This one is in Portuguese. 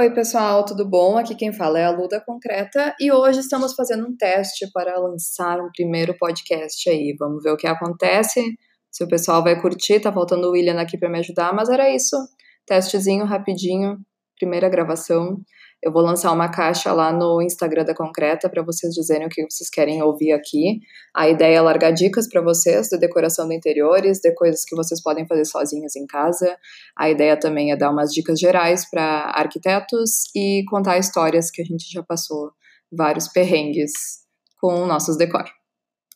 Oi, pessoal, tudo bom? Aqui quem fala é a Luda Concreta e hoje estamos fazendo um teste para lançar um primeiro podcast aí. Vamos ver o que acontece, se o pessoal vai curtir. Tá faltando o William aqui para me ajudar, mas era isso. Testezinho rapidinho, primeira gravação. Eu vou lançar uma caixa lá no Instagram da Concreta para vocês dizerem o que vocês querem ouvir aqui. A ideia é largar dicas para vocês de decoração de interiores, de coisas que vocês podem fazer sozinhos em casa. A ideia também é dar umas dicas gerais para arquitetos e contar histórias que a gente já passou vários perrengues com nossos decor.